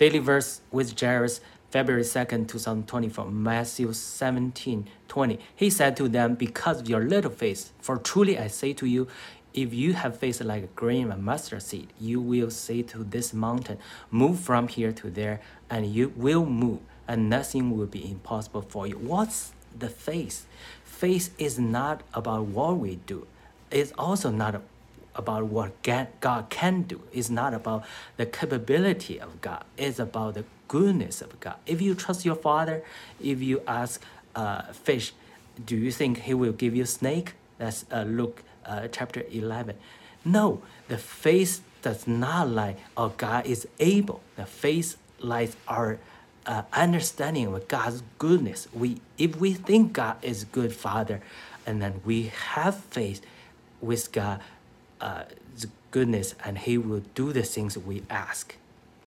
Daily verse with Jairus, February 2nd, 2024, Matthew 17, 20. He said to them, Because of your little faith, for truly I say to you, if you have faith like a grain of mustard seed, you will say to this mountain, Move from here to there, and you will move, and nothing will be impossible for you. What's the faith? Faith is not about what we do, it's also not about what God can do. It's not about the capability of God. It's about the goodness of God. If you trust your Father, if you ask uh, fish, do you think He will give you snake? That's uh, Luke uh, chapter 11. No, the faith does not lie, or God is able. The faith lies our uh, understanding of God's goodness. We, if we think God is good Father, and then we have faith with God, uh, goodness, and He will do the things we ask.